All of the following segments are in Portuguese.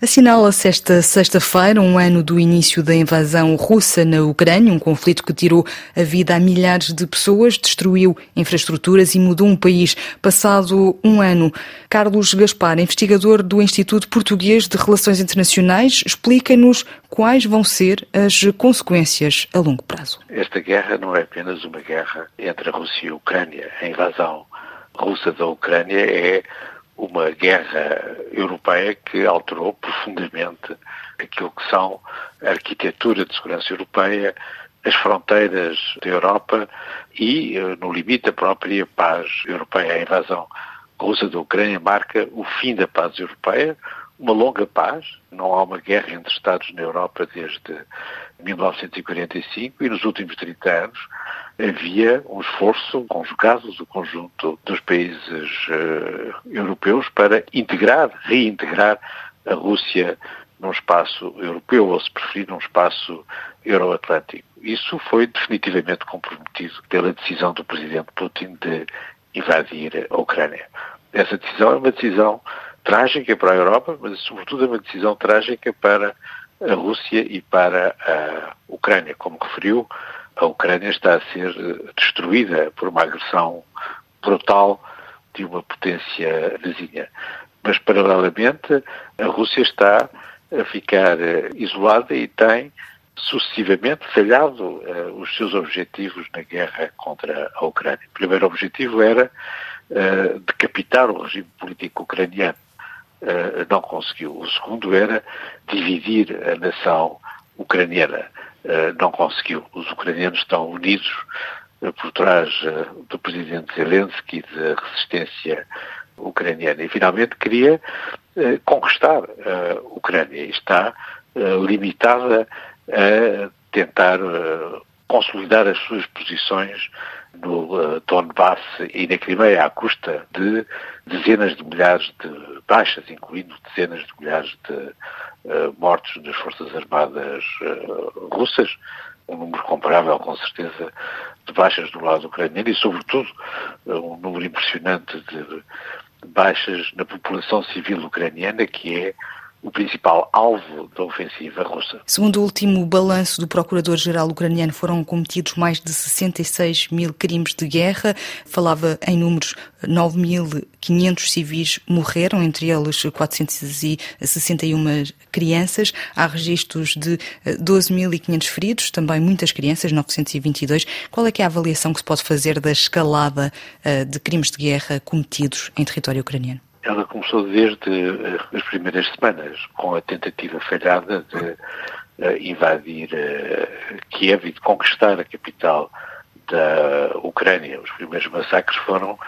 Assinala-se esta sexta-feira um ano do início da invasão russa na Ucrânia, um conflito que tirou a vida a milhares de pessoas, destruiu infraestruturas e mudou um país. Passado um ano, Carlos Gaspar, investigador do Instituto Português de Relações Internacionais, explica-nos quais vão ser as consequências a longo prazo. Esta guerra não é apenas uma guerra entre a Rússia e a Ucrânia. A invasão russa da Ucrânia é uma guerra europeia que alterou profundamente aquilo que são a arquitetura de segurança europeia, as fronteiras da Europa e, eh, no limite, a própria paz europeia. A invasão russa da Ucrânia marca o fim da paz europeia, uma longa paz. Não há uma guerra entre Estados na Europa desde 1945 e nos últimos 30 anos havia um esforço conjugado do conjunto dos países uh, europeus para integrar, reintegrar a Rússia num espaço europeu, ou se preferir, num espaço euroatlântico. Isso foi definitivamente comprometido pela decisão do presidente Putin de invadir a Ucrânia. Essa decisão é uma decisão trágica para a Europa, mas sobretudo é uma decisão trágica para a Rússia e para a Ucrânia. Como referiu, a Ucrânia está a ser eh, destruída por uma agressão brutal de uma potência vizinha. Mas, paralelamente, a Rússia está a ficar eh, isolada e tem sucessivamente falhado uh, os seus objetivos na guerra contra a Ucrânia. O primeiro objetivo era uh, decapitar o regime político ucraniano. Uh, não conseguiu. O segundo era dividir a nação ucraniana. Eh, não conseguiu. Os ucranianos estão unidos eh, por trás eh, do presidente Zelensky e da resistência ucraniana. E finalmente queria conquistar a Ucrânia e está limitada a tentar consolidar as suas posições no Donbass e na Crimeia à custa de dezenas de milhares de baixas, incluindo dezenas de milhares de mortos das Forças Armadas uh, russas, um número comparável, com certeza, de baixas do lado ucraniano e, sobretudo, uh, um número impressionante de baixas na população civil ucraniana, que é o principal alvo da ofensiva russa. Segundo o último balanço do Procurador-Geral ucraniano, foram cometidos mais de 66 mil crimes de guerra. Falava em números, 9.500 civis morreram, entre eles 461 crianças. Há registros de 12.500 eh, feridos, também muitas crianças, 922. Qual é é a avaliação que se pode fazer da escalada eh, de crimes de guerra cometidos em território ucraniano? Ela começou desde uh, as primeiras semanas, com a tentativa falhada de uh, invadir uh, Kiev e de conquistar a capital da Ucrânia. Os primeiros massacres foram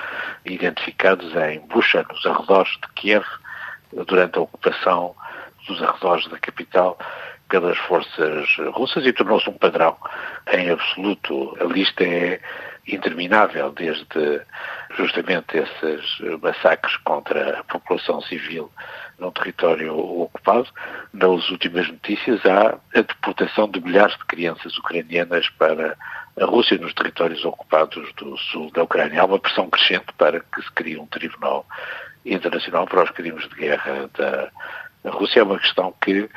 identificados em Bucha, nos arredores de Kiev, durante a ocupação dos arredores da capital pelas forças russas e tornou-se um padrão em absoluto. A lista é interminável, desde justamente esses massacres contra a população civil num território ocupado. Nas últimas notícias há a deportação de milhares de crianças ucranianas para a Rússia nos territórios ocupados do sul da Ucrânia. Há uma pressão crescente para que se crie um tribunal internacional para os crimes de guerra da Rússia. É uma questão que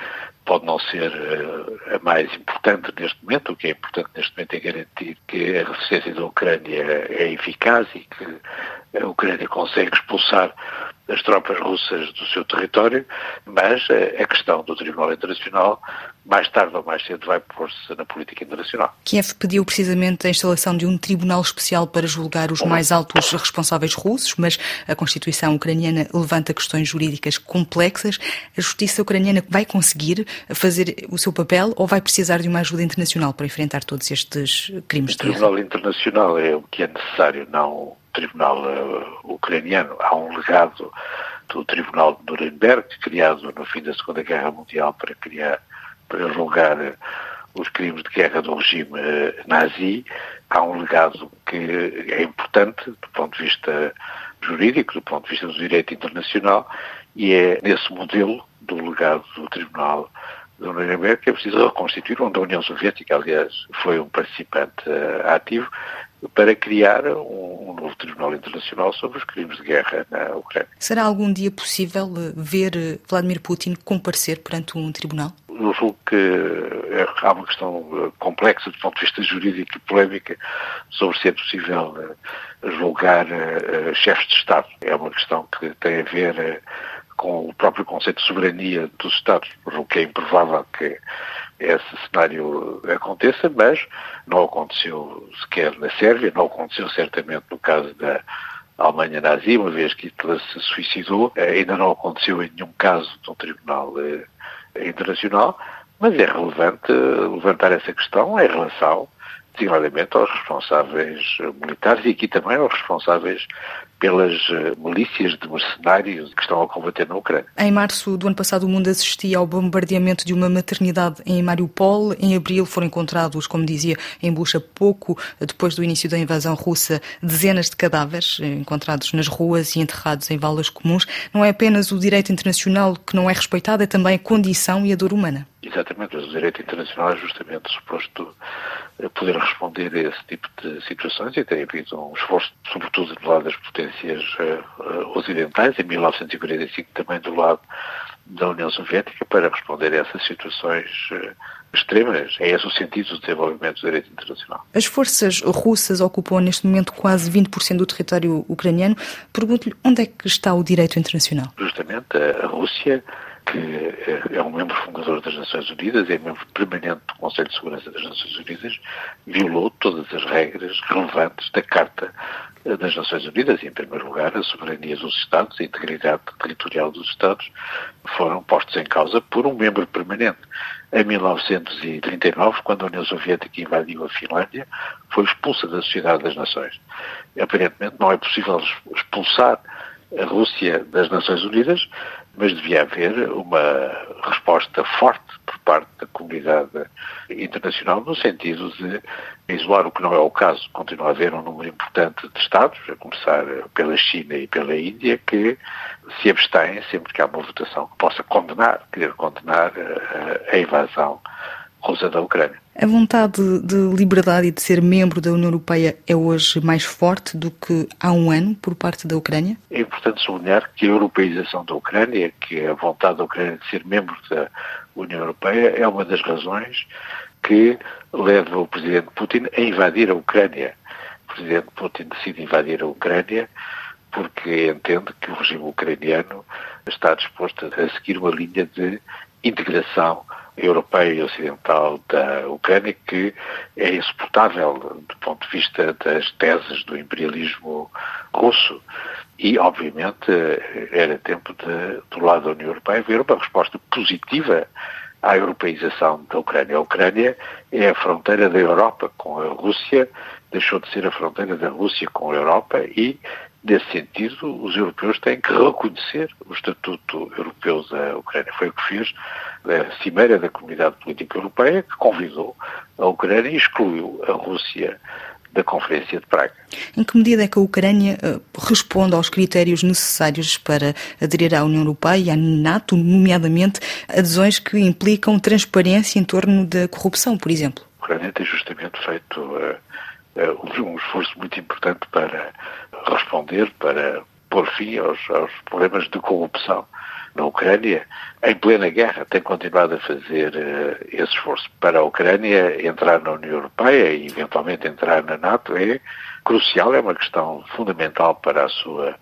pode não ser uh, a mais importante neste momento. O que é importante neste momento é garantir que a resistência da Ucrânia é eficaz e que a Ucrânia consegue expulsar as tropas russas do seu território, mas a questão do Tribunal Internacional, mais tarde ou mais cedo, vai pôr-se na política internacional. Kiev pediu precisamente a instalação de um tribunal especial para julgar os mais altos responsáveis russos, mas a Constituição ucraniana levanta questões jurídicas complexas. A justiça ucraniana vai conseguir fazer o seu papel ou vai precisar de uma ajuda internacional para enfrentar todos estes crimes de guerra? O Tribunal Internacional é o que é necessário, não tribunal uh, ucraniano. Há um legado do Tribunal de Nuremberg, criado no fim da Segunda Guerra Mundial para criar, para julgar uh, os crimes de guerra do regime uh, nazi. Há um legado que é importante do ponto de vista jurídico, do ponto de vista do direito internacional, e é nesse modelo do legado do Tribunal da Nuremberg que é preciso reconstituir, onde a União Soviética, aliás, foi um participante uh, ativo, para criar um, um, novo Tribunal Internacional sobre os crimes de guerra na Ucrânia. Será algum dia possível eh, ver eh, Vladimir Putin comparecer perante um tribunal? Eu julgo que é, há uma questão complexa do ponto de vista jurídico e polémica sobre se é possível julgar chefes de Estado. É uma questão que tem a ver com o próprio conceito de soberania dos Estados, o que é improvável que esse cenário aconteça, mas não aconteceu sequer na Sérvia, não aconteceu certamente no caso da Alemanha nazi, uma vez que Hitler se suicidou, ainda não aconteceu em nenhum caso de um tribunal eh, internacional, mas é relevante levantar essa questão em relação designadamente aos responsáveis militares e aqui também aos responsáveis pelas eh, milícias de mercenários que estão a combater na Ucrânia. Em março do ano passado, o mundo assistia ao bombardeamento de uma maternidade em Mariupol. Em abril foram encontrados, como dizia, em Bucha, pouco depois do início da invasão russa, dezenas de cadáveres eh, encontrados nas ruas e enterrados em valas comuns. Não é apenas o direito internacional que não é respeitado, é também a condição e a dor humana. Exatamente, mas o direito internacional é justamente suposto poder responder a esse tipo de situações e tem havido um esforço, sobretudo do lado das potências uh, ocidentais, em 1945 também do lado da União Soviética, para responder a essas situações uh, extremas. É esse o sentido do desenvolvimento do direito internacional. As forças russas ocupam neste momento quase 20% do território ucraniano. Pergunto-lhe onde é que está o direito internacional? Justamente a Rússia que é um membro fundador das Nações Unidas, é membro permanente do Conselho de Segurança das Nações Unidas, violou todas as regras relevantes da Carta das Nações Unidas, e, em primeiro lugar, a soberania dos Estados, a integridade territorial dos Estados, foram postos em causa por um membro permanente. Em 1939, quando a União Soviética invadiu a Finlândia, foi expulsa da Sociedade das Nações. Aparentemente não é possível expulsar a Rússia das Nações Unidas, mas devia haver uma resposta forte por parte da comunidade internacional no sentido de isolar o que não é o caso. Continua a haver um número importante de Estados, a começar pela China e pela Índia, que se abstêm sempre que há uma votação que possa condenar, querer condenar a, a invasão russa da Ucrânia. A vontade de liberdade e de ser membro da União Europeia é hoje mais forte do que há um ano por parte da Ucrânia? É importante sublinhar que a europeização da Ucrânia, que a vontade da Ucrânia de ser membro da União Europeia, é uma das razões que leva o presidente Putin a invadir a Ucrânia. O presidente Putin decide invadir a Ucrânia porque entende que o regime ucraniano está disposto a seguir uma linha de integração europeia e ocidental da Ucrânia que é insuportável do ponto de vista das teses do imperialismo russo. E, obviamente, era tempo de, do lado da União Europeia haver uma resposta positiva à europeização da Ucrânia. A Ucrânia é a fronteira da Europa com a Rússia, deixou de ser a fronteira da Rússia com a Europa e Nesse sentido, os europeus têm que reconhecer o Estatuto Europeu da Ucrânia. Foi o que fez a Cimeira da Comunidade Política Europeia, que convidou a Ucrânia e excluiu a Rússia da Conferência de Praga. Em que medida é que a Ucrânia uh, responde aos critérios necessários para aderir à União Europeia e à NATO, nomeadamente adesões que implicam transparência em torno da corrupção, por exemplo? A Ucrânia tem justamente feito uh, um esforço muito importante para responder para pôr fim aos, aos problemas de corrupção na Ucrânia, em plena guerra, tem continuado a fazer uh, esse esforço. Para a Ucrânia, entrar na União Europeia e eventualmente entrar na NATO é crucial, é uma questão fundamental para a sua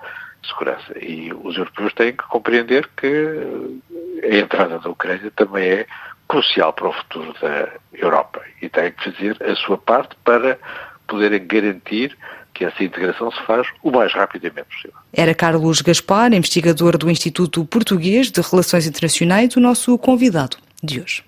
segurança. E os europeus têm que compreender que a entrada da Ucrânia também é crucial para o futuro da Europa e têm que fazer a sua parte para poderem garantir que essa integração se faz o mais rapidamente possível. Era Carlos Gaspar, investigador do Instituto Português de Relações Internacionais, o nosso convidado de hoje.